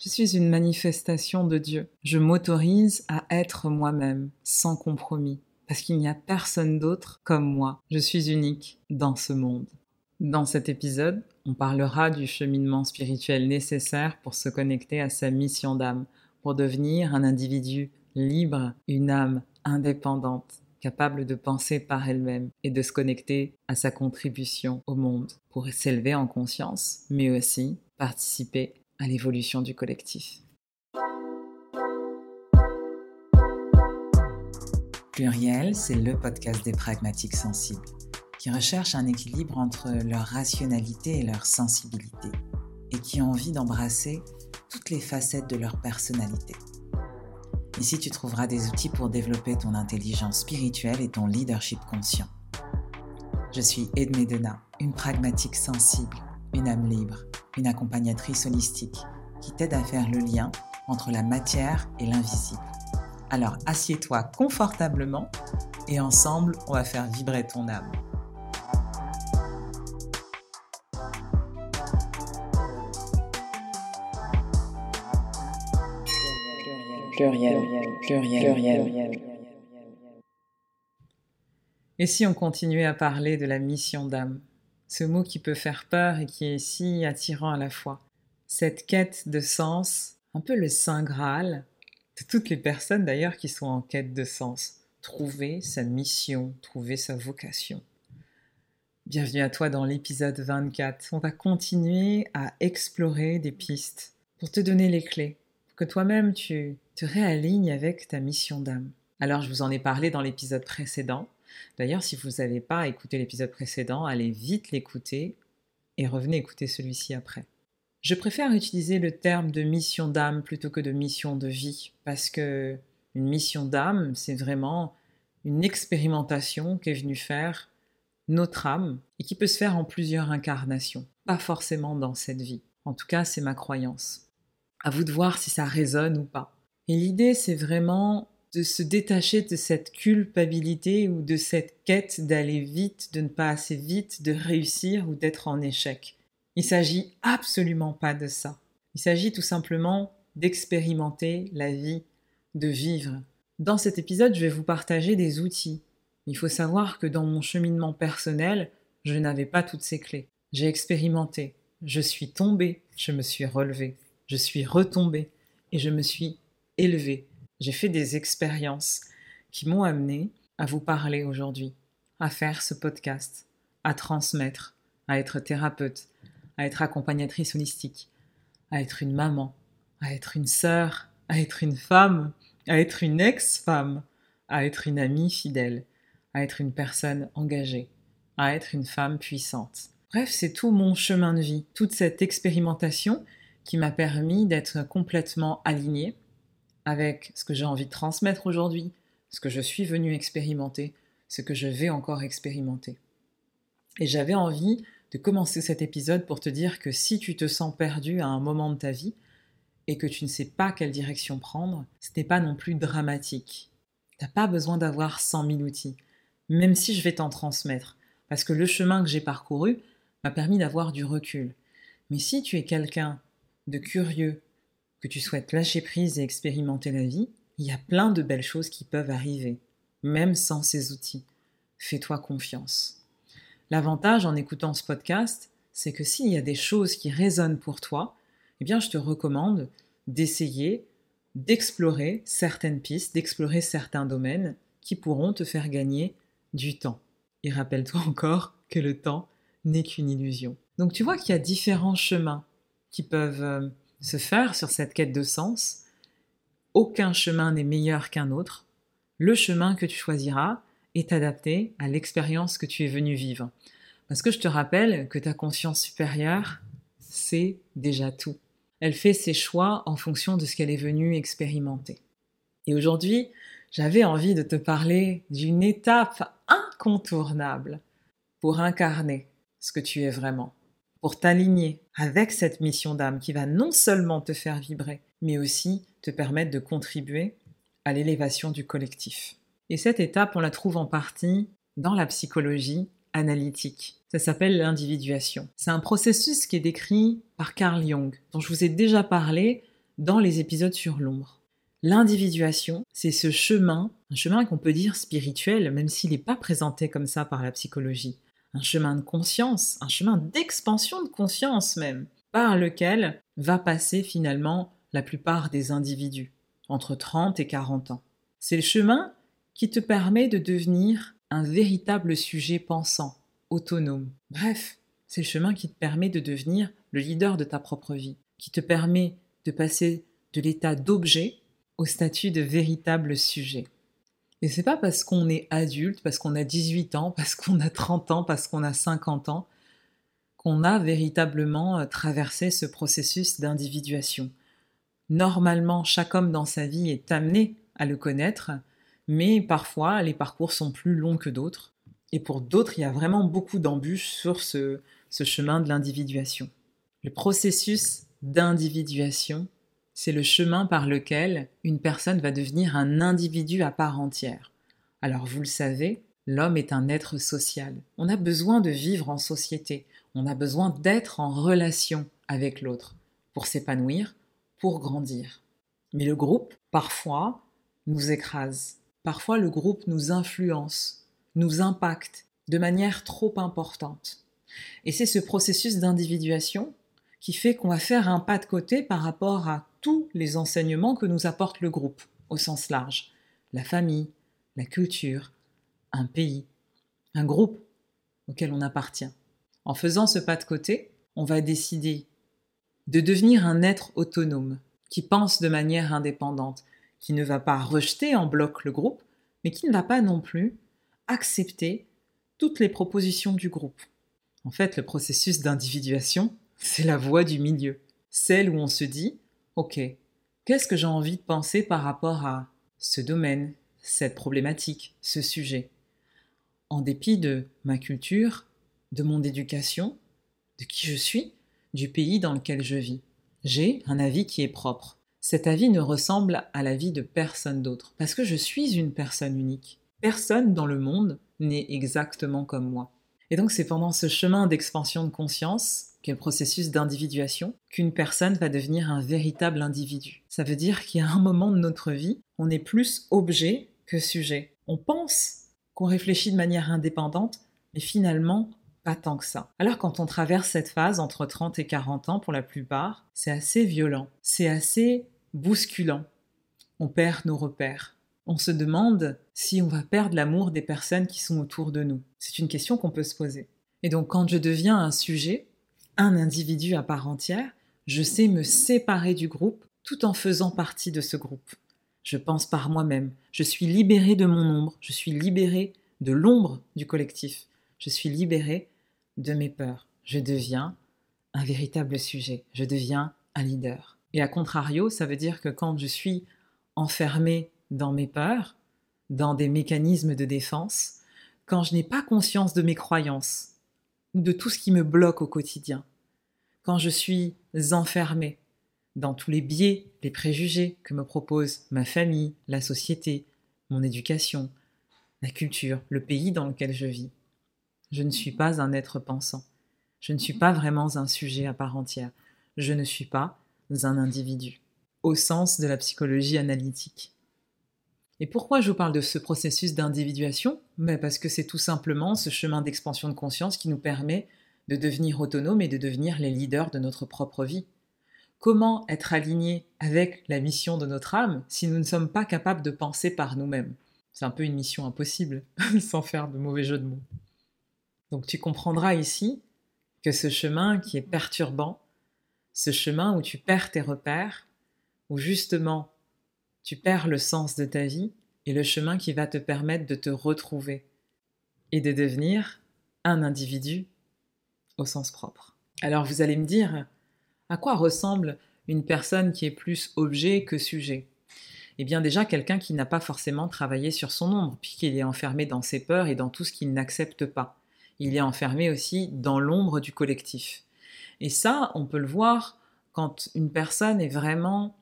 Je suis une manifestation de Dieu. Je m'autorise à être moi-même, sans compromis, parce qu'il n'y a personne d'autre comme moi. Je suis unique dans ce monde. Dans cet épisode, on parlera du cheminement spirituel nécessaire pour se connecter à sa mission d'âme, pour devenir un individu libre, une âme indépendante, capable de penser par elle-même et de se connecter à sa contribution au monde, pour s'élever en conscience, mais aussi participer à l'évolution du collectif. Pluriel, c'est le podcast des pragmatiques sensibles, qui recherchent un équilibre entre leur rationalité et leur sensibilité, et qui ont envie d'embrasser toutes les facettes de leur personnalité. Ici, tu trouveras des outils pour développer ton intelligence spirituelle et ton leadership conscient. Je suis Edmé Dena, une pragmatique sensible, une âme libre une accompagnatrice holistique qui t'aide à faire le lien entre la matière et l'invisible. Alors assieds-toi confortablement et ensemble, on va faire vibrer ton âme. Et si on continuait à parler de la mission d'âme? Ce mot qui peut faire peur et qui est si attirant à la fois. Cette quête de sens, un peu le saint Graal de toutes les personnes d'ailleurs qui sont en quête de sens. Trouver sa mission, trouver sa vocation. Bienvenue à toi dans l'épisode 24. On va continuer à explorer des pistes pour te donner les clés, pour que toi-même tu te réalignes avec ta mission d'âme. Alors je vous en ai parlé dans l'épisode précédent, D'ailleurs, si vous n'avez pas écouté l'épisode précédent, allez vite l'écouter et revenez écouter celui-ci après. Je préfère utiliser le terme de mission d'âme plutôt que de mission de vie, parce que une mission d'âme, c'est vraiment une expérimentation qu'est venue faire notre âme et qui peut se faire en plusieurs incarnations, pas forcément dans cette vie. En tout cas, c'est ma croyance. À vous de voir si ça résonne ou pas. Et l'idée, c'est vraiment de se détacher de cette culpabilité ou de cette quête d'aller vite, de ne pas assez vite, de réussir ou d'être en échec. Il s'agit absolument pas de ça. Il s'agit tout simplement d'expérimenter la vie, de vivre. Dans cet épisode, je vais vous partager des outils. Il faut savoir que dans mon cheminement personnel, je n'avais pas toutes ces clés. J'ai expérimenté, je suis tombée, je me suis relevée, je suis retombée et je me suis élevée j'ai fait des expériences qui m'ont amené à vous parler aujourd'hui, à faire ce podcast, à transmettre, à être thérapeute, à être accompagnatrice holistique, à être une maman, à être une sœur, à être une femme, à être une ex-femme, à être une amie fidèle, à être une personne engagée, à être une femme puissante. Bref, c'est tout mon chemin de vie, toute cette expérimentation qui m'a permis d'être complètement alignée avec ce que j'ai envie de transmettre aujourd'hui, ce que je suis venu expérimenter, ce que je vais encore expérimenter. Et j'avais envie de commencer cet épisode pour te dire que si tu te sens perdu à un moment de ta vie et que tu ne sais pas quelle direction prendre, ce n'est pas non plus dramatique. Tu n'as pas besoin d'avoir 100 000 outils, même si je vais t'en transmettre, parce que le chemin que j'ai parcouru m'a permis d'avoir du recul. Mais si tu es quelqu'un de curieux, que tu souhaites lâcher prise et expérimenter la vie, il y a plein de belles choses qui peuvent arriver, même sans ces outils. Fais-toi confiance. L'avantage en écoutant ce podcast, c'est que s'il y a des choses qui résonnent pour toi, eh bien je te recommande d'essayer d'explorer certaines pistes, d'explorer certains domaines qui pourront te faire gagner du temps. Et rappelle-toi encore que le temps n'est qu'une illusion. Donc tu vois qu'il y a différents chemins qui peuvent euh, se faire sur cette quête de sens. Aucun chemin n'est meilleur qu'un autre. Le chemin que tu choisiras est adapté à l'expérience que tu es venu vivre. Parce que je te rappelle que ta conscience supérieure, c'est déjà tout. Elle fait ses choix en fonction de ce qu'elle est venue expérimenter. Et aujourd'hui, j'avais envie de te parler d'une étape incontournable pour incarner ce que tu es vraiment pour t'aligner avec cette mission d'âme qui va non seulement te faire vibrer, mais aussi te permettre de contribuer à l'élévation du collectif. Et cette étape, on la trouve en partie dans la psychologie analytique. Ça s'appelle l'individuation. C'est un processus qui est décrit par Carl Jung, dont je vous ai déjà parlé dans les épisodes sur l'ombre. L'individuation, c'est ce chemin, un chemin qu'on peut dire spirituel, même s'il n'est pas présenté comme ça par la psychologie. Un chemin de conscience, un chemin d'expansion de conscience même, par lequel va passer finalement la plupart des individus, entre 30 et 40 ans. C'est le chemin qui te permet de devenir un véritable sujet pensant, autonome. Bref, c'est le chemin qui te permet de devenir le leader de ta propre vie, qui te permet de passer de l'état d'objet au statut de véritable sujet. Et c'est pas parce qu'on est adulte, parce qu'on a 18 ans, parce qu'on a 30 ans, parce qu'on a 50 ans, qu'on a véritablement euh, traversé ce processus d'individuation. Normalement, chaque homme dans sa vie est amené à le connaître, mais parfois les parcours sont plus longs que d'autres. Et pour d'autres, il y a vraiment beaucoup d'embûches sur ce chemin de l'individuation. Le processus d'individuation, c'est le chemin par lequel une personne va devenir un individu à part entière. Alors vous le savez, l'homme est un être social. On a besoin de vivre en société, on a besoin d'être en relation avec l'autre pour s'épanouir, pour grandir. Mais le groupe, parfois, nous écrase. Parfois, le groupe nous influence, nous impacte de manière trop importante. Et c'est ce processus d'individuation qui fait qu'on va faire un pas de côté par rapport à tous les enseignements que nous apporte le groupe, au sens large. La famille, la culture, un pays, un groupe auquel on appartient. En faisant ce pas de côté, on va décider de devenir un être autonome, qui pense de manière indépendante, qui ne va pas rejeter en bloc le groupe, mais qui ne va pas non plus accepter toutes les propositions du groupe. En fait, le processus d'individuation, c'est la voie du milieu, celle où on se dit, OK, qu'est-ce que j'ai envie de penser par rapport à ce domaine, cette problématique, ce sujet? En dépit de ma culture, de mon éducation, de qui je suis, du pays dans lequel je vis. J'ai un avis qui est propre. Cet avis ne ressemble à l'avis de personne d'autre, parce que je suis une personne unique. Personne dans le monde n'est exactement comme moi. Et donc c'est pendant ce chemin d'expansion de conscience, qu'est le processus d'individuation, qu'une personne va devenir un véritable individu. Ça veut dire a un moment de notre vie, on est plus objet que sujet. On pense qu'on réfléchit de manière indépendante, mais finalement, pas tant que ça. Alors quand on traverse cette phase entre 30 et 40 ans pour la plupart, c'est assez violent, c'est assez bousculant. On perd nos repères. On se demande si on va perdre l'amour des personnes qui sont autour de nous. C'est une question qu'on peut se poser. Et donc quand je deviens un sujet, un individu à part entière, je sais me séparer du groupe tout en faisant partie de ce groupe. Je pense par moi-même, je suis libéré de mon ombre, je suis libéré de l'ombre du collectif, je suis libéré de mes peurs. Je deviens un véritable sujet, je deviens un leader. Et à contrario, ça veut dire que quand je suis enfermé dans mes peurs, dans des mécanismes de défense, quand je n'ai pas conscience de mes croyances ou de tout ce qui me bloque au quotidien, quand je suis enfermé dans tous les biais, les préjugés que me propose ma famille, la société, mon éducation, la culture, le pays dans lequel je vis. Je ne suis pas un être pensant. Je ne suis pas vraiment un sujet à part entière. Je ne suis pas un individu, au sens de la psychologie analytique. Et pourquoi je vous parle de ce processus d'individuation? Ben Parce que c'est tout simplement ce chemin d'expansion de conscience qui nous permet de devenir autonome et de devenir les leaders de notre propre vie. Comment être aligné avec la mission de notre âme si nous ne sommes pas capables de penser par nous-mêmes? C'est un peu une mission impossible, sans faire de mauvais jeu de mots. Donc tu comprendras ici que ce chemin qui est perturbant, ce chemin où tu perds tes repères, où justement tu perds le sens de ta vie, est le chemin qui va te permettre de te retrouver et de devenir un individu au sens propre. Alors vous allez me dire, à quoi ressemble une personne qui est plus objet que sujet? Eh bien déjà quelqu'un qui n'a pas forcément travaillé sur son ombre, puisqu'il est enfermé dans ses peurs et dans tout ce qu'il n'accepte pas. Il est enfermé aussi dans l'ombre du collectif. Et ça, on peut le voir quand une personne est vraiment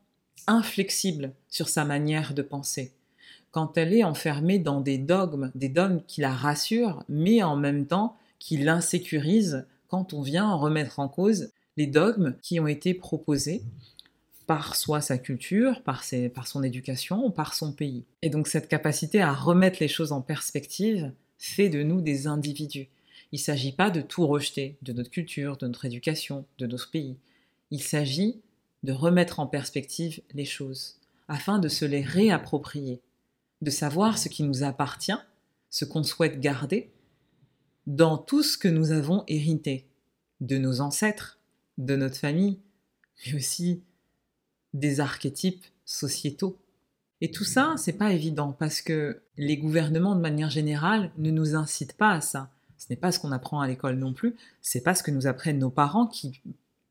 inflexible sur sa manière de penser, quand elle est enfermée dans des dogmes, des dogmes qui la rassurent, mais en même temps qui l'insécurisent quand on vient remettre en cause les dogmes qui ont été proposés par soit sa culture, par, par son éducation par son pays. Et donc cette capacité à remettre les choses en perspective fait de nous des individus. Il ne s'agit pas de tout rejeter, de notre culture, de notre éducation, de notre pays. Il s'agit de remettre en perspective les choses, afin de se les réapproprier, de savoir ce qui nous appartient, ce qu'on souhaite garder, dans tout ce que nous avons hérité, de nos ancêtres, de notre famille, mais aussi des archétypes sociétaux. Et tout ça, c'est pas évident parce que les gouvernements, de manière générale, ne nous incitent pas à ça. Ce n'est pas ce qu'on apprend à l'école non plus, c'est pas ce que nous apprennent nos parents qui,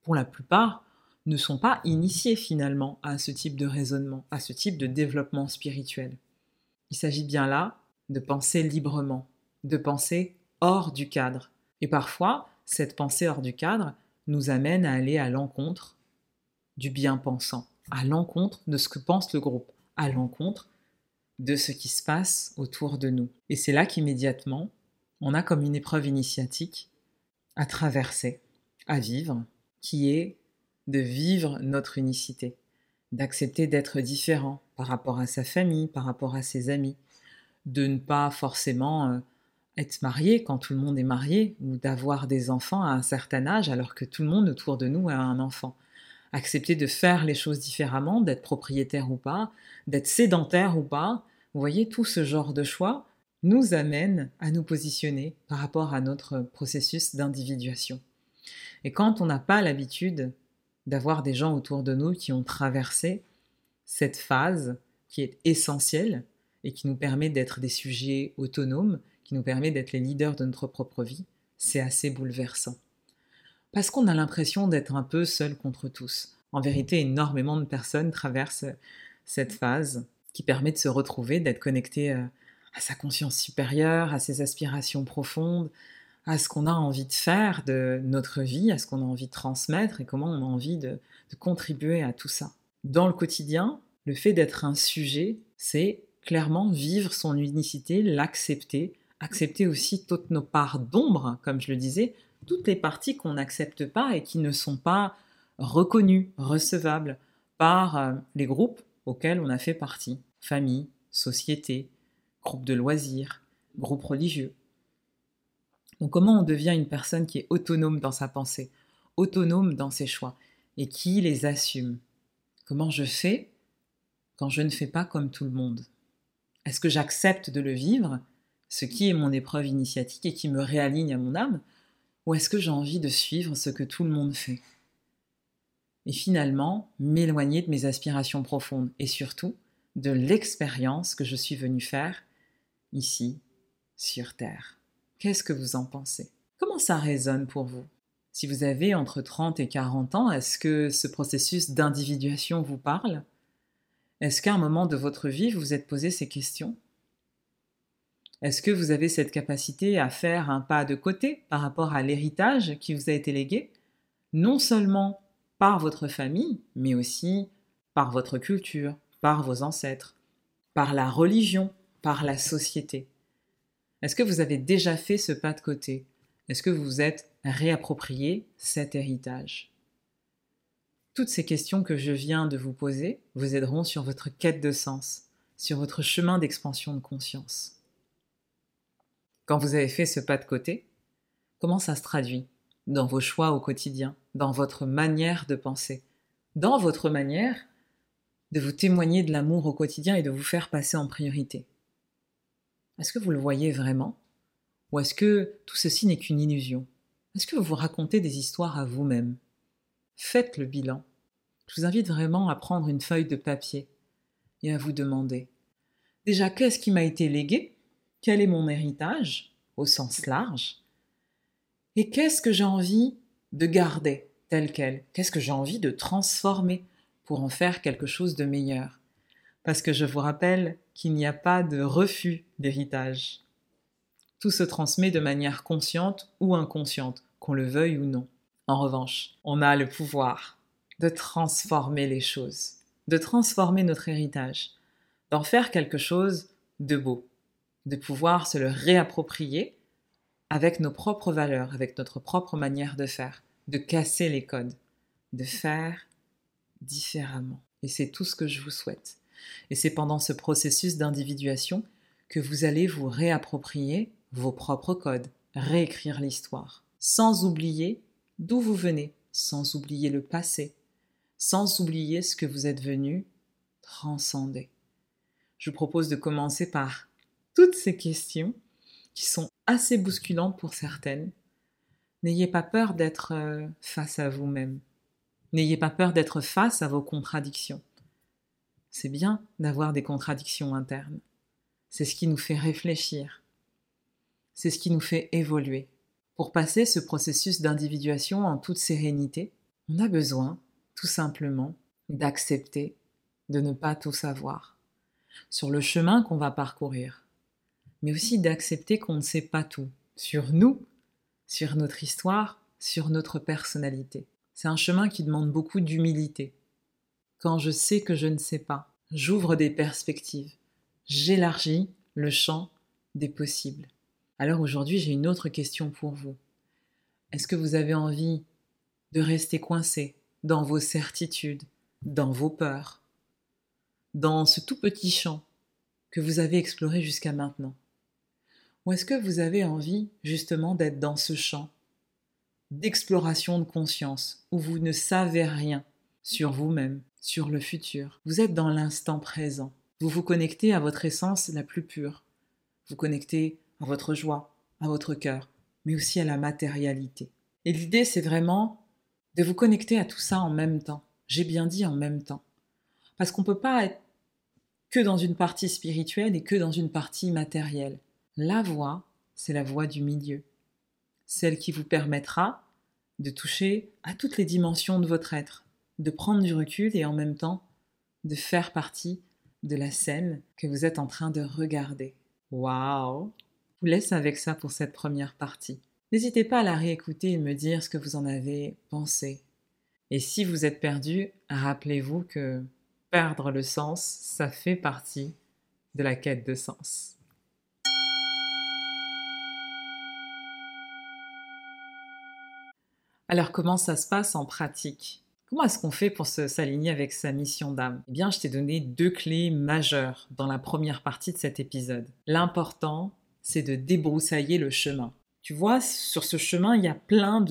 pour la plupart, ne sont pas initiés finalement à ce type de raisonnement, à ce type de développement spirituel. Il s'agit bien là de penser librement, de penser hors du cadre. Et parfois, cette pensée hors du cadre nous amène à aller à l'encontre du bien-pensant, à l'encontre de ce que pense le groupe, à l'encontre de ce qui se passe autour de nous. Et c'est là qu'immédiatement, on a comme une épreuve initiatique à traverser, à vivre, qui est de vivre notre unicité, d'accepter d'être différent par rapport à sa famille, par rapport à ses amis, de ne pas forcément euh, être marié quand tout le monde est marié, ou d'avoir des enfants à un certain âge alors que tout le monde autour de nous a un enfant. Accepter de faire les choses différemment, d'être propriétaire ou pas, d'être sédentaire ou pas, vous voyez, tout ce genre de choix nous amène à nous positionner par rapport à notre processus d'individuation. Et quand on n'a pas l'habitude d'avoir des gens autour de nous qui ont traversé cette phase qui est essentielle et qui nous permet d'être des sujets autonomes, qui nous permet d'être les leaders de notre propre vie, c'est assez bouleversant. Parce qu'on a l'impression d'être un peu seul contre tous. En vérité, énormément de personnes traversent cette phase qui permet de se retrouver, d'être connecté euh, à sa conscience supérieure, à ses aspirations profondes, à ce qu'on a envie de faire de notre vie, à ce qu'on a envie de transmettre et comment on a envie de, contribuer à tout ça. Dans le quotidien, le fait d'être un sujet, c'est clairement vivre son unicité, l'accepter, accepter aussi toutes nos parts d'ombre, comme je le disais, toutes les parties qu'on n'accepte pas et qui ne sont pas reconnues, recevables par euh, les groupes auxquels on a fait partie. Famille, société, groupe de loisirs, groupe religieux. Donc comment on devient une personne qui est autonome dans sa pensée, autonome dans ses choix, et qui les assume? Comment je fais quand je ne fais pas comme tout le monde? Est-ce que j'accepte de le vivre, ce qui est mon épreuve initiatique et qui me réaligne à mon âme, ou est-ce que j'ai envie de suivre ce que tout le monde fait? Et finalement, m'éloigner de mes aspirations profondes et surtout de l'expérience que je suis venu faire ici, sur Terre. Qu'est-ce que vous en pensez? Comment ça résonne pour vous? Si vous avez entre 30 et 40 ans, est-ce que ce processus d'individuation vous parle? Est-ce qu'à un moment de votre vie, vous vous êtes posé ces questions? Est-ce que vous avez cette capacité à faire un pas de côté par rapport à l'héritage qui vous a été légué? Non seulement par votre famille, mais aussi par votre culture, par vos ancêtres, par la religion, par la société. Est-ce que vous avez déjà fait ce pas de côté? Est-ce que vous vous êtes réapproprié cet héritage? Toutes ces questions que je viens de vous poser vous aideront sur votre quête de sens, sur votre chemin d'expansion de conscience. Quand vous avez fait ce pas de côté, comment ça se traduit dans vos choix au quotidien, dans votre manière de penser, dans votre manière de vous témoigner de l'amour au quotidien et de vous faire passer en priorité? Est-ce que vous le voyez vraiment? Ou est-ce que tout ceci n'est qu'une illusion? Est-ce que vous vous racontez des histoires à vous-même? Faites le bilan. Je vous invite vraiment à prendre une feuille de papier et à vous demander déjà qu'est-ce qui m'a été légué? Quel est mon héritage au sens large Et qu'est-ce que j'ai envie de garder tel quel? Qu'est-ce que j'ai envie de transformer pour en faire quelque chose de meilleur? Parce que je vous rappelle qu'il n'y a pas de refus d'héritage. Tout se transmet de manière consciente ou inconsciente, qu'on le veuille ou non. En revanche, on a le pouvoir de transformer les choses, de transformer notre héritage, d'en faire quelque chose de beau, de pouvoir se le réapproprier avec nos propres valeurs, avec notre propre manière de faire, de casser les codes, de faire différemment. Et c'est tout ce que je vous souhaite. Et c'est pendant ce processus d'individuation que vous allez vous réapproprier vos propres codes, réécrire l'histoire, sans oublier d'où vous venez, sans oublier le passé, sans oublier ce que vous êtes venu transcender. Je vous propose de commencer par toutes ces questions qui sont assez bousculantes pour certaines. N'ayez pas peur d'être euh, face à vous-même. N'ayez pas peur d'être face à vos contradictions. C'est bien d'avoir des contradictions internes. C'est ce qui nous fait réfléchir. C'est ce qui nous fait évoluer. Pour passer ce processus d'individuation en toute sérénité, on a besoin, tout simplement, d'accepter de ne pas tout savoir sur le chemin qu'on va parcourir, mais aussi d'accepter qu'on ne sait pas tout sur nous, sur notre histoire, sur notre personnalité. C'est un chemin qui demande beaucoup d'humilité. Quand je sais que je ne sais pas, j'ouvre des perspectives, j'élargis le champ des possibles. Alors aujourd'hui, j'ai une autre question pour vous. Est-ce que vous avez envie de rester coincé dans vos certitudes, dans vos peurs, dans ce tout petit champ que vous avez exploré jusqu'à maintenant? Ou est-ce que vous avez envie justement d'être dans ce champ d'exploration de conscience où vous ne savez rien sur vous-même, sur le futur? Vous êtes dans l'instant présent. Vous vous connectez à votre essence la plus pure. Vous connectez à votre joie, à votre cœur, mais aussi à la matérialité. Et l'idée, c'est vraiment de vous connecter à tout ça en même temps. J'ai bien dit en même temps. Parce qu'on ne peut pas être que dans une partie spirituelle et que dans une partie matérielle. La voie, c'est la voie du milieu. Celle qui vous permettra de toucher à toutes les dimensions de votre être, de prendre du recul et en même temps de faire partie de la scène que vous êtes en train de regarder. Waouh vous laisse avec ça pour cette première partie. N'hésitez pas à la réécouter et me dire ce que vous en avez pensé. Et si vous êtes perdu, rappelez-vous que perdre le sens, ça fait partie de la quête de sens. Alors comment ça se passe en pratique? Comment est-ce qu'on fait pour s'aligner avec sa mission d'âme? Eh bien, je t'ai donné deux clés majeures dans la première partie de cet épisode. L'important, c'est de débroussailler le chemin. Tu vois, sur ce chemin, il y a plein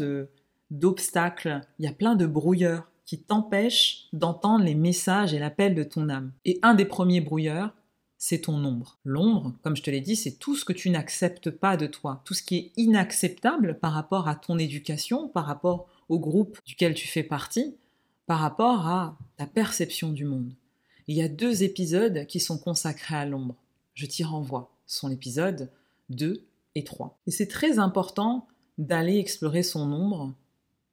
d'obstacles, il y a plein de brouilleurs qui t'empêchent d'entendre les messages et l'appel de ton âme. Et un des premiers brouilleurs, c'est ton ombre. L'ombre, comme je te l'ai dit, c'est tout ce que tu n'acceptes pas de toi, tout ce qui est inacceptable par rapport à ton éducation, par rapport au groupe duquel tu fais partie, par rapport à ta perception du monde. Il y a deux épisodes qui sont consacrés à l'ombre. Je t'y renvoie. Ce sont l'épisode 2 et 3. Et c'est très important d'aller explorer son ombre.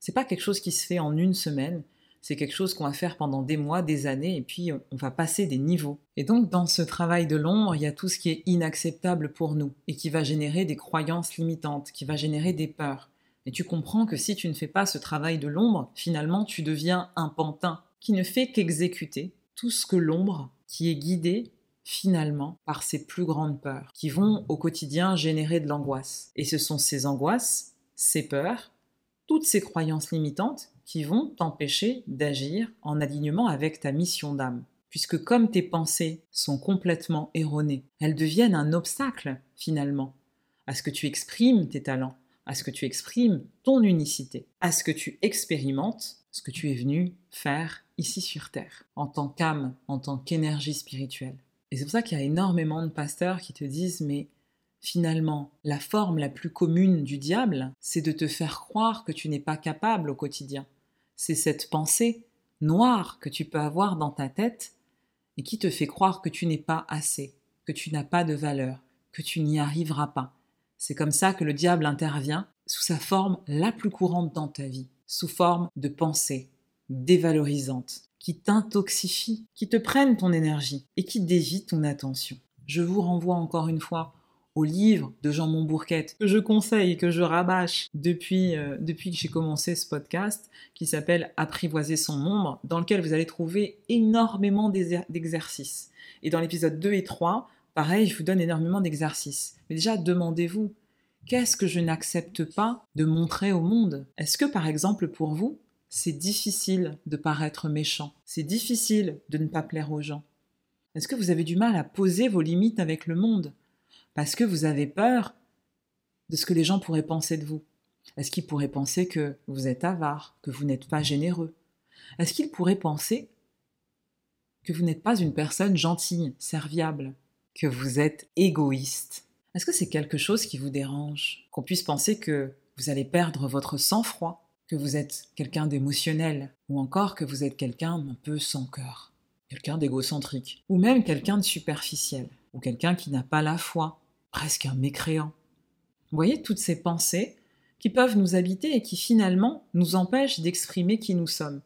C'est pas quelque chose qui se fait en une semaine, c'est quelque chose qu'on va faire pendant des mois, des années, et puis on va passer des niveaux. Et donc dans ce travail de l'ombre, il y a tout ce qui est inacceptable pour nous, et qui va générer des croyances limitantes, qui va générer des peurs. Et tu comprends que si tu ne fais pas ce travail de l'ombre, finalement tu deviens un pantin qui ne fait qu'exécuter tout ce que l'ombre, qui est guidée finalement par ces plus grandes peurs qui vont au quotidien générer de l'angoisse. Et ce sont ces angoisses, ces peurs, toutes ces croyances limitantes qui vont t'empêcher d'agir en alignement avec ta mission d'âme. Puisque comme tes pensées sont complètement erronées, elles deviennent un obstacle finalement à ce que tu exprimes tes talents, à ce que tu exprimes ton unicité, à ce que tu expérimentes ce que tu es venu faire ici sur Terre, en tant qu'âme, en tant qu'énergie spirituelle. Et c'est pour ça qu'il y a énormément de pasteurs qui te disent mais finalement, la forme la plus commune du diable, c'est de te faire croire que tu n'es pas capable au quotidien. C'est cette pensée noire que tu peux avoir dans ta tête et qui te fait croire que tu n'es pas assez, que tu n'as pas de valeur, que tu n'y arriveras pas. C'est comme ça que le diable intervient sous sa forme la plus courante dans ta vie, sous forme de pensée dévalorisante, qui t'intoxifient, qui te prennent ton énergie et qui dévient ton attention. Je vous renvoie encore une fois au livre de Jean Montbourquette que je conseille, que je rabâche depuis, euh, depuis que j'ai commencé ce podcast, qui s'appelle Apprivoiser son ombre, dans lequel vous allez trouver énormément d'exercices. Et dans l'épisode 2 et 3, pareil, je vous donne énormément d'exercices. Mais déjà, demandez-vous, qu'est-ce que je n'accepte pas de montrer au monde? Est-ce que, par exemple, pour vous, c'est difficile de paraître méchant, c'est difficile de ne pas plaire aux gens? Est-ce que vous avez du mal à poser vos limites avec le monde? Parce que vous avez peur de ce que les gens pourraient penser de vous. Est-ce qu'ils pourraient penser que vous êtes avare, que vous n'êtes pas généreux? Est-ce qu'ils pourraient penser que vous n'êtes pas une personne gentille, serviable, que vous êtes égoïste? Est-ce que c'est quelque chose qui vous dérange? Qu'on puisse penser que vous allez perdre votre sang-froid, que vous êtes quelqu'un d'émotionnel, ou encore que vous êtes quelqu'un un peu sans cœur, quelqu'un d'égocentrique, ou même quelqu'un de superficiel, ou quelqu'un qui n'a pas la foi, presque un mécréant. Vous voyez toutes ces pensées qui peuvent nous habiter et qui finalement nous empêchent d'exprimer qui nous sommes,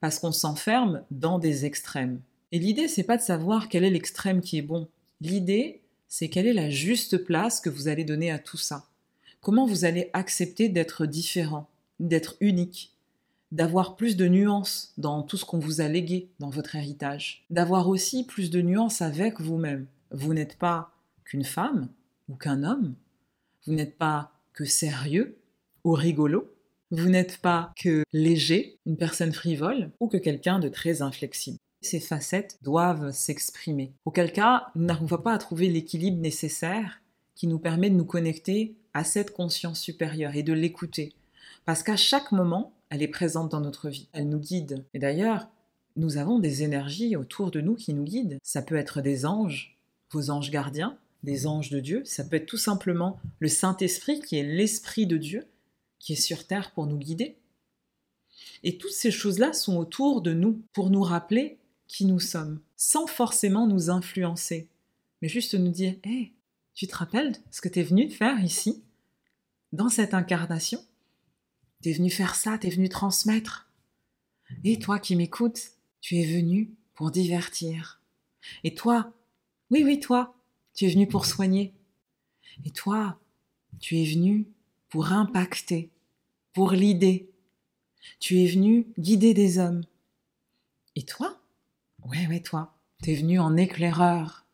parce qu'on s'enferme dans des extrêmes. Et l'idée, c'est pas de savoir quel est l'extrême qui est bon. L'idée, c'est quelle est la juste place que vous allez donner à tout ça. Comment vous allez accepter d'être différent, d'être unique, d'avoir plus de nuances dans tout ce qu'on vous a légué dans votre héritage, d'avoir aussi plus de nuances avec vous-même. Vous n'êtes pas qu'une femme ou qu'un homme, vous n'êtes pas que sérieux ou rigolo, vous n'êtes pas que léger, une personne frivole ou que quelqu'un de très inflexible. Ces facettes doivent s'exprimer. Auquel cas, nous n'arrivons pas à trouver l'équilibre nécessaire qui nous permet de nous connecter à cette conscience supérieure et de l'écouter. Parce qu'à chaque moment, elle est présente dans notre vie. Elle nous guide. Et d'ailleurs, nous avons des énergies autour de nous qui nous guident. Ça peut être des anges, vos anges gardiens, des anges de Dieu. Ça peut être tout simplement le Saint-Esprit qui est l'Esprit de Dieu qui est sur terre pour nous guider. Et toutes ces choses-là sont autour de nous pour nous rappeler qui nous sommes, sans forcément nous influencer, mais juste nous dire Hé, tu te rappelles ce que tu es venu faire ici, dans cette incarnation? Tu es venu faire ça, tu es venu transmettre. Et toi qui m'écoutes, tu es venu pour divertir. Et toi, oui, oui, toi, tu es venu pour soigner. Et toi, tu es venu pour impacter, pour l'idée. Tu es venu guider des hommes. Et toi? Ouais, ouais, toi, tu es venu en éclaireur.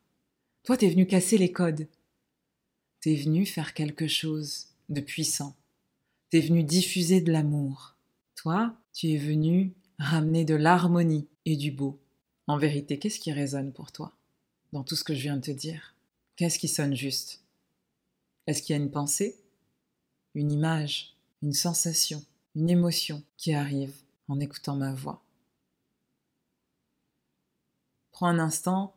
Toi, tu es venu casser les codes. Tu es venu faire quelque chose de puissant. Tu es venu diffuser de l'amour. Toi, tu es venu ramener de l'harmonie et du beau. En vérité, qu'est-ce qui résonne pour toi dans tout ce que je viens de te dire? Qu'est-ce qui sonne juste? Est-ce qu'il y a une pensée? Une image? Une sensation? Une émotion qui arrive en écoutant ma voix? Prends un instant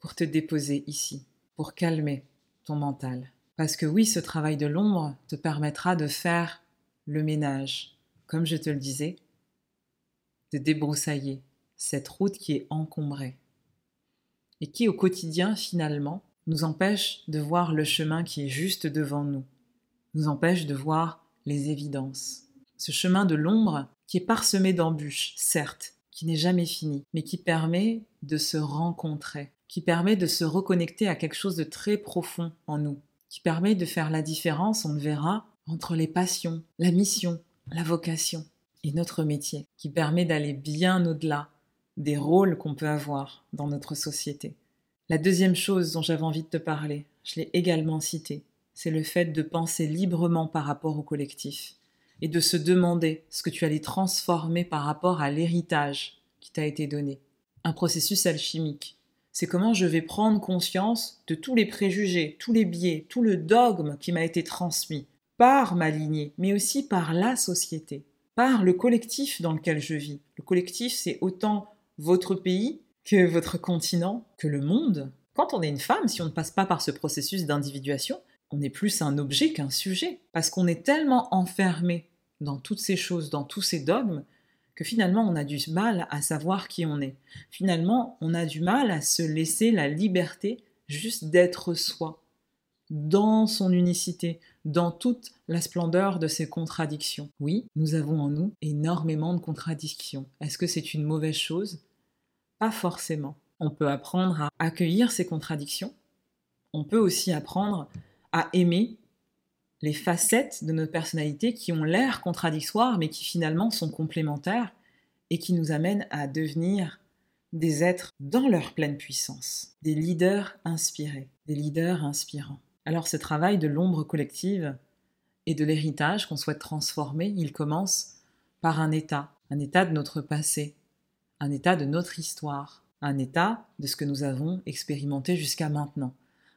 pour te déposer ici, pour calmer ton mental. Parce que oui, ce travail de l'ombre te permettra de faire le ménage, comme je te le disais, de débroussailler cette route qui est encombrée et qui au quotidien finalement nous empêche de voir le chemin qui est juste devant nous, nous empêche de voir les évidences. Ce chemin de l'ombre qui est parsemé d'embûches, certes, qui n'est jamais fini, mais qui permet de se rencontrer, qui permet de se reconnecter à quelque chose de très profond en nous, qui permet de faire la différence, on le verra, entre les passions, la mission, la vocation et notre métier, qui permet d'aller bien au-delà des rôles qu'on peut avoir dans notre société. La deuxième chose dont j'avais envie de te parler, je l'ai également cité, c'est le fait de penser librement par rapport au collectif et de se demander ce que tu allais transformer par rapport à l'héritage qui t'a été donné. Un processus alchimique. C'est comment je vais prendre conscience de tous les préjugés, tous les biais, tout le dogme qui m'a été transmis par ma lignée, mais aussi par la société, par le collectif dans lequel je vis. Le collectif, c'est autant votre pays, que votre continent, que le monde. Quand on est une femme, si on ne passe pas par ce processus d'individuation, on est plus un objet qu'un sujet, parce qu'on est tellement enfermé dans toutes ces choses, dans tous ces dogmes, que finalement on a du mal à savoir qui on est. Finalement, on a du mal à se laisser la liberté juste d'être soi, dans son unicité, dans toute la splendeur de ses contradictions. Oui, nous avons en nous énormément de contradictions. Est-ce que c'est une mauvaise chose? Pas forcément. On peut apprendre à accueillir ces contradictions. On peut aussi apprendre à aimer les facettes de notre personnalité qui ont l'air contradictoires mais qui finalement sont complémentaires et qui nous amènent à devenir des êtres dans leur pleine puissance, des leaders inspirés, des leaders inspirants. Alors ce travail de l'ombre collective et de l'héritage qu'on souhaite transformer, il commence par un état, un état de notre passé, un état de notre histoire, un état de ce que nous avons expérimenté jusqu'à maintenant.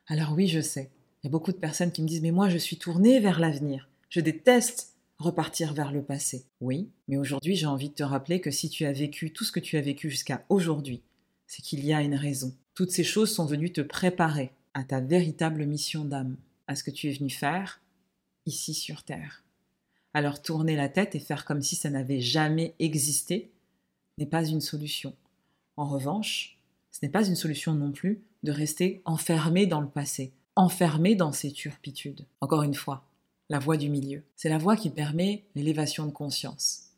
Alors oui, je sais, il y a beaucoup de personnes qui me disent mais moi je suis tournée vers l'avenir, je déteste repartir vers le passé. Oui, mais aujourd'hui j'ai envie de te rappeler que si tu as vécu tout ce que tu as vécu jusqu'à aujourd'hui, c'est qu'il y a une raison. Toutes ces choses sont venues te préparer à ta véritable mission d'âme, à ce que tu es venu faire ici sur Terre. Alors tourner la tête et faire comme si ça n'avait jamais existé n'est pas une solution. En revanche, ce n'est pas une solution non plus de rester enfermé dans le passé, enfermé dans ses turpitudes. Encore une fois, la voie du milieu. C'est la voie qui permet l'élévation de conscience,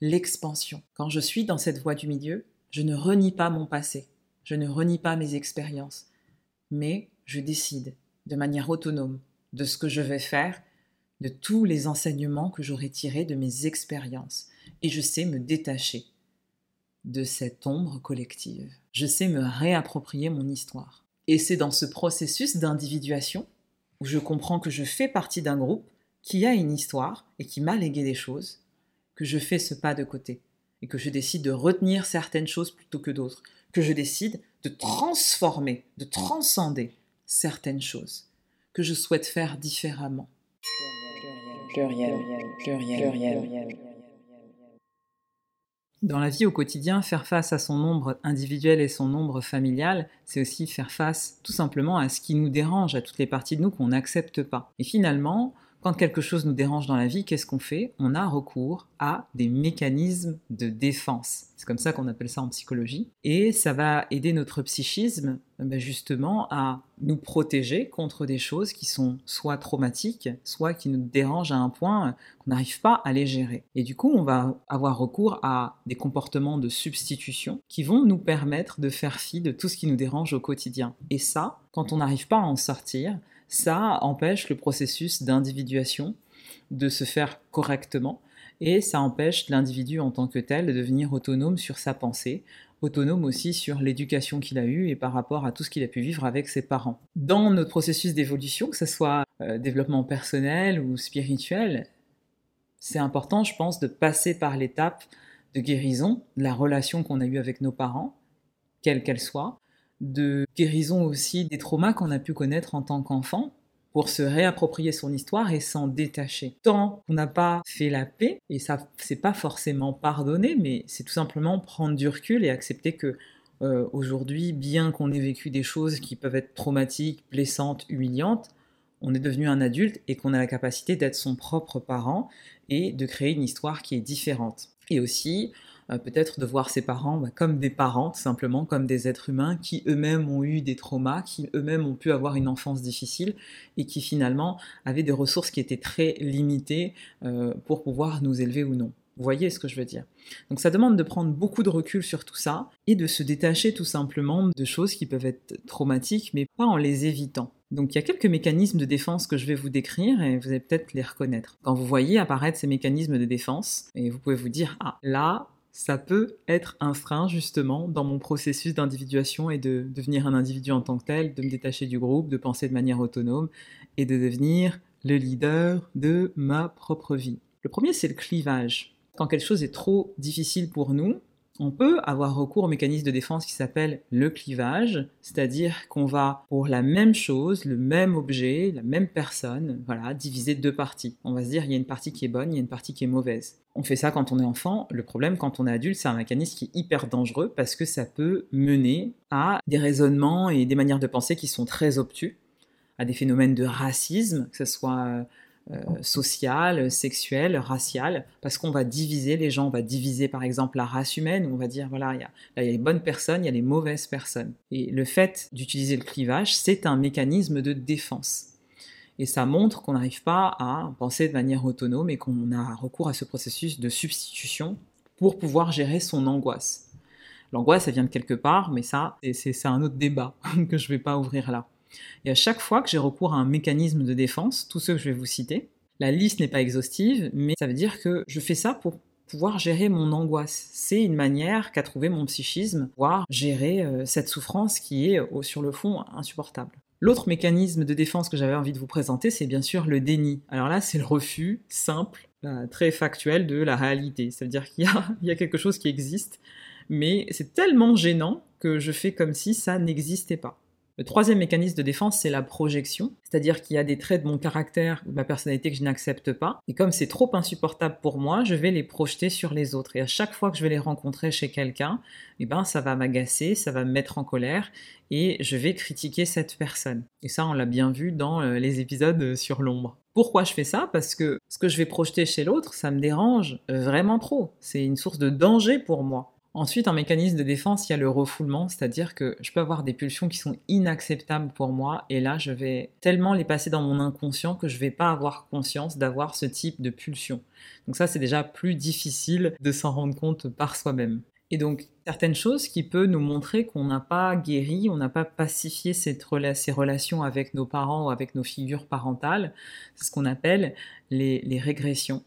l'expansion. Quand je suis dans cette voie du milieu, je ne renie pas mon passé, je ne renie pas mes expériences, mais je décide de manière autonome de ce que je vais faire, de tous les enseignements que j'aurai tirés de mes expériences, et je sais me détacher de cette ombre collective. Je sais me réapproprier mon histoire. Et c'est dans ce processus d'individuation où je comprends que je fais partie d'un groupe qui a une histoire et qui m'a légué des choses, que je fais ce pas de côté et que je décide de retenir certaines choses plutôt que d'autres, que je décide de transformer, de transcender certaines choses que je souhaite faire différemment. Pluriel, pluriel, pluriel, Dans la vie au quotidien, faire face à son nombre individuel et son nombre familial, c'est aussi faire face tout simplement à ce qui nous dérange, à toutes les parties de nous qu'on n'accepte pas. Et finalement, quand quelque chose nous dérange dans la vie, qu'est-ce qu'on fait? On a recours à des mécanismes de défense. C'est comme ça qu'on appelle ça en psychologie. Et ça va aider notre psychisme ben justement à nous protéger contre des choses qui sont soit traumatiques, soit qui nous dérangent à un point qu'on n'arrive pas à les gérer. Et du coup, on va avoir recours à des comportements de substitution qui vont nous permettre de faire fi de tout ce qui nous dérange au quotidien. Et ça, quand on n'arrive pas à en sortir, ça empêche le processus d'individuation de se faire correctement et ça empêche l'individu en tant que tel de devenir autonome sur sa pensée, autonome aussi sur l'éducation qu'il a eue et par rapport à tout ce qu'il a pu vivre avec ses parents. Dans notre processus d'évolution, que ce soit euh, développement personnel ou spirituel, c'est important, je pense, de passer par l'étape de guérison la relation qu'on a eue avec nos parents, quelle qu'elle soit, de guérison aussi des traumas qu'on a pu connaître en tant qu'enfant pour se réapproprier son histoire et s'en détacher. Tant qu'on n'a pas fait la paix, et ça c'est pas forcément pardonner, mais c'est tout simplement prendre du recul et accepter que euh, aujourd'hui, bien qu'on ait vécu des choses qui peuvent être traumatiques, blessantes, humiliantes, on est devenu un adulte et qu'on a la capacité d'être son propre parent et de créer une histoire qui est différente. Et aussi, peut-être de voir ses parents bah, comme des parents, simplement comme des êtres humains qui eux-mêmes ont eu des traumas, qui eux-mêmes ont pu avoir une enfance difficile et qui finalement avaient des ressources qui étaient très limitées euh, pour pouvoir nous élever ou non. Vous voyez ce que je veux dire? Donc ça demande de prendre beaucoup de recul sur tout ça et de se détacher tout simplement de choses qui peuvent être traumatiques, mais pas en les évitant. Donc il y a quelques mécanismes de défense que je vais vous décrire et vous allez peut-être les reconnaître. Quand vous voyez apparaître ces mécanismes de défense, et vous pouvez vous dire, ah là, ça peut être un frein justement dans mon processus d'individuation et de devenir un individu en tant que tel, de me détacher du groupe, de penser de manière autonome et de devenir le leader de ma propre vie. Le premier, c'est le clivage. Quand quelque chose est trop difficile pour nous, on peut avoir recours au mécanisme de défense qui s'appelle le clivage, c'est-à-dire qu'on va, pour la même chose, le même objet, la même personne, voilà, diviser deux parties. On va se dire, il y a une partie qui est bonne, il y a une partie qui est mauvaise. On fait ça quand on est enfant. Le problème, quand on est adulte, c'est un mécanisme qui est hyper dangereux parce que ça peut mener à des raisonnements et des manières de penser qui sont très obtus, à des phénomènes de racisme, que ce soit euh, social, sexuel, racial, parce qu'on va diviser les gens, on va diviser par exemple la race humaine, on va dire voilà, il y, y a les bonnes personnes, il y a les mauvaises personnes. Et le fait d'utiliser le clivage, c'est un mécanisme de défense. Et ça montre qu'on n'arrive pas à penser de manière autonome et qu'on a recours à ce processus de substitution pour pouvoir gérer son angoisse. L'angoisse, ça vient de quelque part, mais ça, c'est un autre débat que je ne vais pas ouvrir là. Et à chaque fois que j'ai recours à un mécanisme de défense, tous ceux que je vais vous citer, la liste n'est pas exhaustive, mais ça veut dire que je fais ça pour pouvoir gérer mon angoisse. C'est une manière qu'a trouvé mon psychisme, pouvoir gérer euh, cette souffrance qui est sur le fond insupportable. L'autre mécanisme de défense que j'avais envie de vous présenter, c'est bien sûr le déni. Alors là, c'est le refus simple euh, très factuel de la réalité. C'est-à-dire qu'il y, y a, quelque chose qui existe, mais c'est tellement gênant que je fais comme si ça n'existait pas. Le troisième mécanisme de défense, c'est la projection, c'est-à-dire qu'il y a des traits de mon caractère ou de ma personnalité que je n'accepte pas, et comme c'est trop insupportable pour moi, je vais les projeter sur les autres. Et à chaque fois que je vais les rencontrer chez quelqu'un, eh ben, ça va m'agacer, ça va me mettre en colère, et je vais critiquer cette personne. Et ça, on l'a bien vu dans euh, les épisodes sur l'ombre. Pourquoi je fais ça? Parce que ce que je vais projeter chez l'autre, ça me dérange vraiment trop. C'est une source de danger pour moi. Ensuite, en mécanisme de défense, il y a le refoulement, c'est-à-dire que je peux avoir des pulsions qui sont inacceptables pour moi, et là, je vais tellement les passer dans mon inconscient que je ne vais pas avoir conscience d'avoir ce type de pulsion. Donc ça, c'est déjà plus difficile de s'en rendre compte par soi-même. Et donc, certaines choses qui peuvent nous montrer qu'on n'a pas guéri, on n'a pas pacifié ces relations avec nos parents ou avec nos figures parentales, c'est ce qu'on appelle les régressions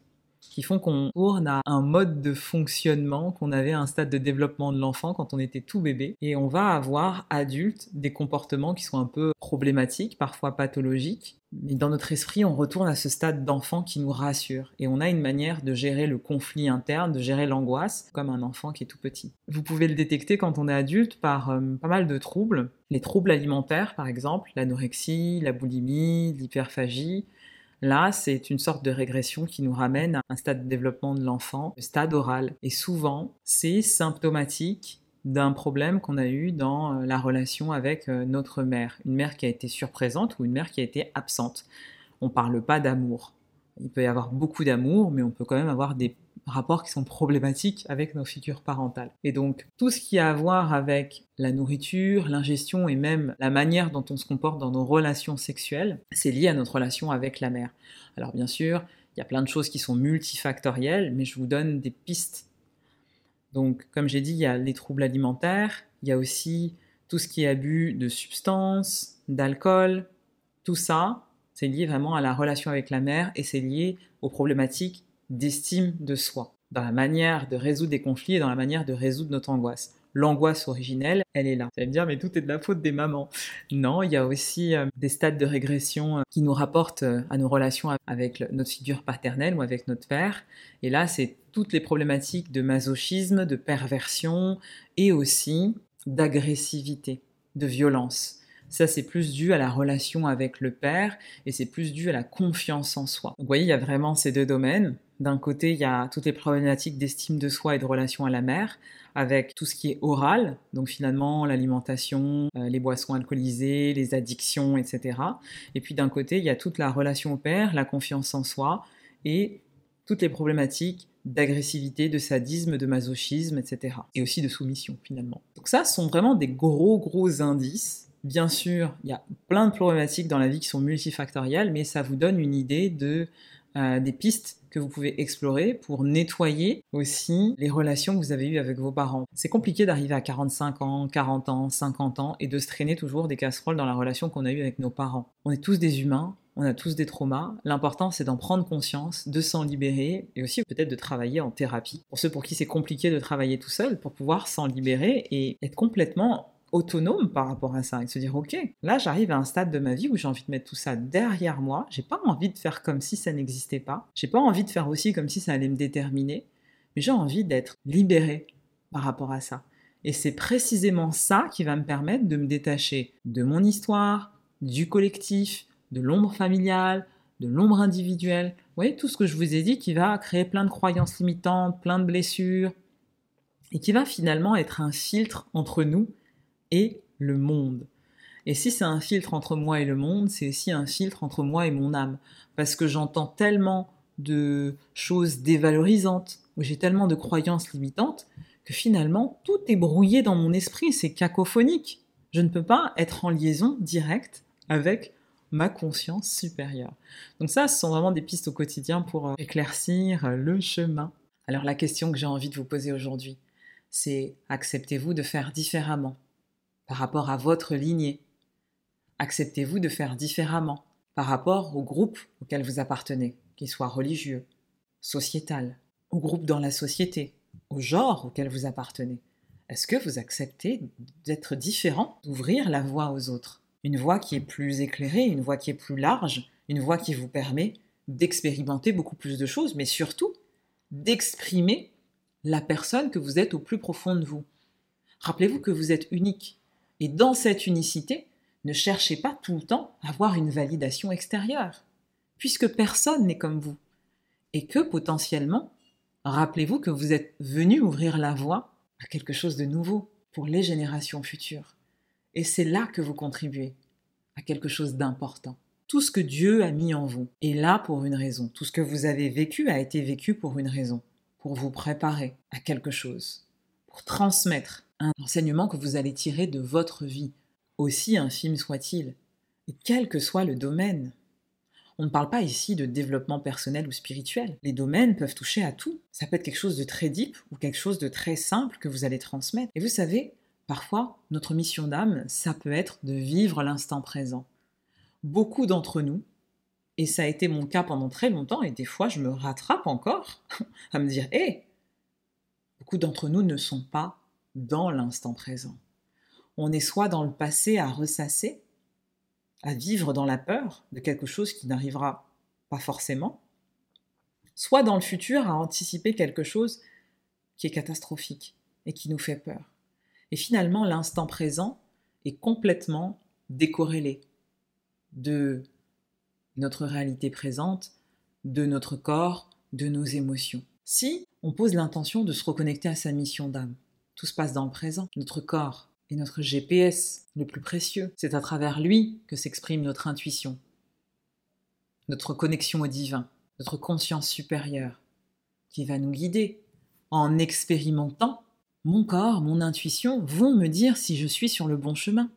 qui font qu'on tourne à un mode de fonctionnement qu'on avait à un stade de développement de l'enfant quand on était tout bébé. Et on va avoir adulte des comportements qui sont un peu problématiques, parfois pathologiques. Mais dans notre esprit, on retourne à ce stade d'enfant qui nous rassure. Et on a une manière de gérer le conflit interne, de gérer l'angoisse, comme un enfant qui est tout petit. Vous pouvez le détecter quand on est adulte par euh, pas mal de troubles. Les troubles alimentaires, par exemple, l'anorexie, la boulimie, l'hyperphagie, Là, c'est une sorte de régression qui nous ramène à un stade de développement de l'enfant, le stade oral. Et souvent, c'est symptomatique d'un problème qu'on a eu dans euh, la relation avec euh, notre mère. Une mère qui a été surprésente ou une mère qui a été absente. On ne parle pas d'amour. Il peut y avoir beaucoup d'amour, mais on peut quand même avoir des rapports qui sont problématiques avec nos figures parentales. Et donc, tout ce qui a à voir avec la nourriture, l'ingestion et même la manière dont on se comporte dans nos relations sexuelles, c'est lié à notre relation avec la mère. Alors bien sûr, il y a plein de choses qui sont multifactorielles, mais je vous donne des pistes. Donc, comme j'ai dit, il y a les troubles alimentaires, il y a aussi tout ce qui est abus de substances, d'alcool, tout ça, c'est lié vraiment à la relation avec la mère et c'est lié aux problématiques d'estime de soi, dans la manière de résoudre des conflits et dans la manière de résoudre notre angoisse. L'angoisse originelle, elle est là. Vous allez me dire, mais tout est de la faute des mamans. Non, il y a aussi euh, des stades de régression euh, qui nous rapportent euh, à nos relations avec notre figure paternelle ou avec notre père. Et là, c'est toutes les problématiques de masochisme, de perversion et aussi d'agressivité, de violence. Ça, c'est plus dû à la relation avec le père et c'est plus dû à la confiance en soi. vous voyez, il y a vraiment ces deux domaines. D'un côté, il y a toutes les problématiques d'estime de soi et de relation à la mère, avec tout ce qui est oral, donc finalement l'alimentation, euh, les boissons alcoolisées, les addictions, etc. Et puis d'un côté, il y a toute la relation au père, la confiance en soi et toutes les problématiques d'agressivité, de sadisme, de masochisme, etc. Et aussi de soumission finalement. Donc ça, ce sont vraiment des gros gros indices. Bien sûr, il y a plein de problématiques dans la vie qui sont multifactorielles, mais ça vous donne une idée de euh, des pistes que vous pouvez explorer pour nettoyer aussi les relations que vous avez eues avec vos parents. C'est compliqué d'arriver à 45 ans, 40 ans, 50 ans et de se traîner toujours des casseroles dans la relation qu'on a eue avec nos parents. On est tous des humains, on a tous des traumas. L'important, c'est d'en prendre conscience, de s'en libérer et aussi peut-être de travailler en thérapie. Pour ceux pour qui c'est compliqué de travailler tout seul, pour pouvoir s'en libérer et être complètement autonome par rapport à ça et se dire ok là j'arrive à un stade de ma vie où j'ai envie de mettre tout ça derrière moi. J'ai pas envie de faire comme si ça n'existait pas. J'ai pas envie de faire aussi comme si ça allait me déterminer. Mais j'ai envie d'être libéré par rapport à ça. Et c'est précisément ça qui va me permettre de me détacher de mon histoire du collectif de l'ombre familiale de l'ombre individuelle. Vous voyez tout ce que je vous ai dit qui va créer plein de croyances limitantes plein de blessures et qui va finalement être un filtre entre nous et le monde. Et si c'est un filtre entre moi et le monde, c'est aussi un filtre entre moi et mon âme. Parce que j'entends tellement de choses dévalorisantes, où j'ai tellement de croyances limitantes, que finalement, tout est brouillé dans mon esprit, c'est cacophonique. Je ne peux pas être en liaison directe avec ma conscience supérieure. Donc ça, ce sont vraiment des pistes au quotidien pour euh, éclaircir le chemin. Alors la question que j'ai envie de vous poser aujourd'hui, c'est acceptez-vous de faire différemment? Par rapport à votre lignée Acceptez-vous de faire différemment par rapport au groupe auquel vous appartenez, qu'il soit religieux, sociétal, au groupe dans la société, au genre auquel vous appartenez Est-ce que vous acceptez d'être différent, d'ouvrir la voie aux autres? Une voie qui est plus éclairée, une voie qui est plus large, une voie qui vous permet d'expérimenter beaucoup plus de choses, mais surtout d'exprimer la personne que vous êtes au plus profond de vous. Rappelez-vous que vous êtes unique. Et dans cette unicité, ne cherchez pas tout le temps à avoir une validation extérieure, puisque personne n'est comme vous. Et que potentiellement, rappelez-vous que vous êtes venu ouvrir la voie à quelque chose de nouveau pour les générations futures. Et c'est là que vous contribuez à quelque chose d'important. Tout ce que Dieu a mis en vous est là pour une raison. Tout ce que vous avez vécu a été vécu pour une raison, pour vous préparer à quelque chose, pour transmettre un enseignement que vous allez tirer de votre vie, aussi infime soit-il, et quel que soit le domaine. On ne parle pas ici de développement personnel ou spirituel. Les domaines peuvent toucher à tout. Ça peut être quelque chose de très deep ou quelque chose de très simple que vous allez transmettre. Et vous savez, parfois, notre mission d'âme, ça peut être de vivre l'instant présent. Beaucoup d'entre nous, et ça a été mon cas pendant très longtemps, et des fois je me rattrape encore à me dire, hé, beaucoup d'entre nous ne sont pas dans l'instant présent on est soit dans le passé à ressasser, à vivre dans la peur de quelque chose qui n'arrivera pas forcément, soit dans le futur à anticiper quelque chose qui est catastrophique et qui nous fait peur. Et finalement, l'instant présent est complètement décorrélé de notre réalité présente, de notre corps, de nos émotions. Si on pose l'intention de se reconnecter à sa mission d'âme, tout se passe dans le présent. Notre corps, et notre GPS le plus précieux. C'est à travers lui que s'exprime notre intuition, notre connexion au divin, notre conscience supérieure, qui va nous guider. En expérimentant, mon corps, mon intuition vont me dire si je suis sur le bon chemin.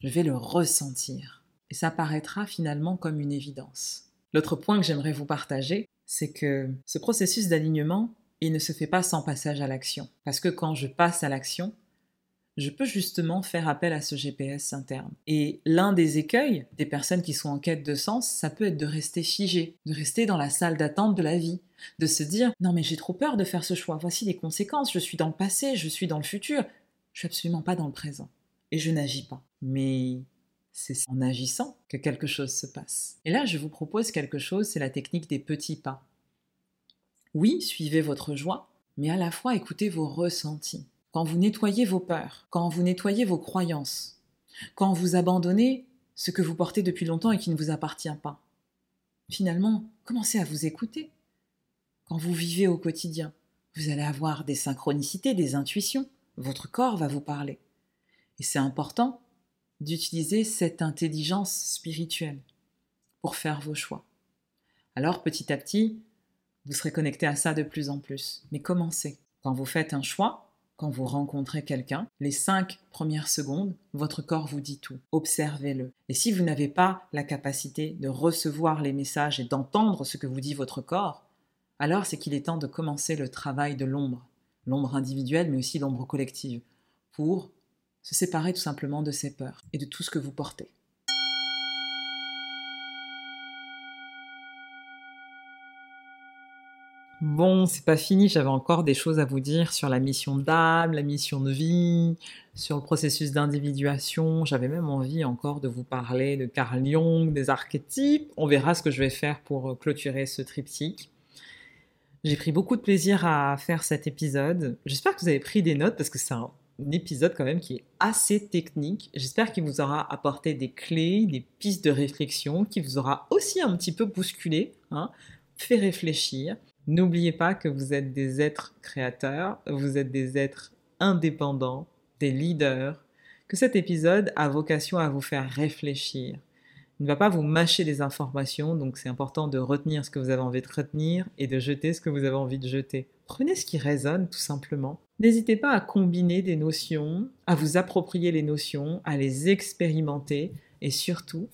Je vais le ressentir. Et ça paraîtra finalement comme une évidence. L'autre point que j'aimerais vous partager, c'est que ce processus d'alignement, il ne se fait pas sans passage à l'action. Parce que quand je passe à l'action, je peux justement faire appel à ce GPS interne. Et l'un des écueils des personnes qui sont en quête de sens, ça peut être de rester figé, de rester dans la salle d'attente de la vie, de se dire non mais j'ai trop peur de faire ce choix, voici les conséquences, je suis dans le passé, je suis dans le futur, je suis absolument pas dans le présent. Et je n'agis pas. Mais c'est en agissant que quelque chose se passe. Et là, je vous propose quelque chose, c'est la technique des petits pas. Oui, suivez votre joie, mais à la fois écoutez vos ressentis quand vous nettoyez vos peurs, quand vous nettoyez vos croyances, quand vous abandonnez ce que vous portez depuis longtemps et qui ne vous appartient pas. Finalement, commencez à vous écouter. Quand vous vivez au quotidien, vous allez avoir des synchronicités, des intuitions. Votre corps va vous parler. Et c'est important d'utiliser cette intelligence spirituelle pour faire vos choix. Alors petit à petit, vous serez connecté à ça de plus en plus. Mais commencez. Quand vous faites un choix, quand vous rencontrez quelqu'un, les cinq premières secondes, votre corps vous dit tout. Observez-le. Et si vous n'avez pas la capacité de recevoir les messages et d'entendre ce que vous dit votre corps, alors c'est qu'il est temps de commencer le travail de l'ombre, l'ombre individuelle mais aussi l'ombre collective, pour se séparer tout simplement de ces peurs et de tout ce que vous portez. Bon, c'est pas fini, j'avais encore des choses à vous dire sur la mission d'âme, la mission de vie, sur le processus d'individuation. J'avais même envie encore de vous parler de Carl Jung, des archétypes. On verra ce que je vais faire pour euh, clôturer ce triptyque. J'ai pris beaucoup de plaisir à faire cet épisode. J'espère que vous avez pris des notes parce que c'est un épisode quand même qui est assez technique. J'espère qu'il vous aura apporté des clés, des pistes de réflexion, qui vous aura aussi un petit peu bousculé, hein, fait réfléchir. N'oubliez pas que vous êtes des êtres créateurs, vous êtes des êtres indépendants, des leaders, que cet épisode a vocation à vous faire réfléchir. Il ne va pas vous mâcher des informations, donc c'est important de retenir ce que vous avez envie de retenir et de jeter ce que vous avez envie de jeter. Prenez ce qui résonne tout simplement. N'hésitez pas à combiner des notions, à vous approprier les notions, à les expérimenter et surtout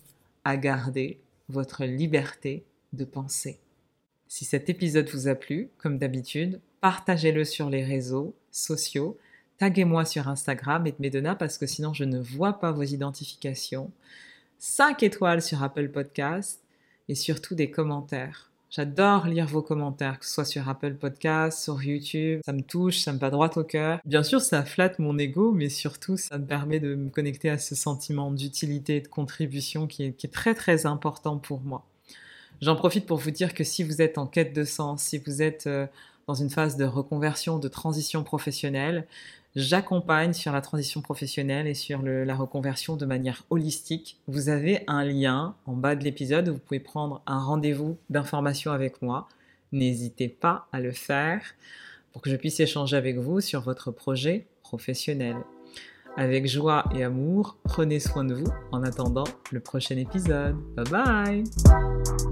à garder votre liberté de penser. Si cet épisode vous a plu, comme d'habitude, partagez-le sur les réseaux sociaux, taguez-moi sur Instagram et Medona parce que sinon je ne vois pas vos identifications. 5 étoiles sur Apple Podcast et surtout des commentaires. J'adore lire vos commentaires, que ce soit sur Apple Podcast, sur YouTube. Ça me touche, ça me va droit au cœur. Bien sûr, ça flatte mon ego, mais surtout, ça me permet de me connecter à ce sentiment d'utilité et de contribution qui qui est très très important pour moi. J'en profite pour vous dire que si vous êtes en quête de sens, si vous êtes euh, dans une phase de reconversion, de transition professionnelle, j'accompagne sur la transition professionnelle et sur la reconversion de manière holistique. Vous avez un lien en bas de l'épisode où vous pouvez prendre un rendez-vous d'information avec moi. N'hésitez pas à le faire pour que je puisse échanger avec vous sur votre projet professionnel. Avec joie et amour, prenez soin de vous en attendant le prochain épisode. Bye bye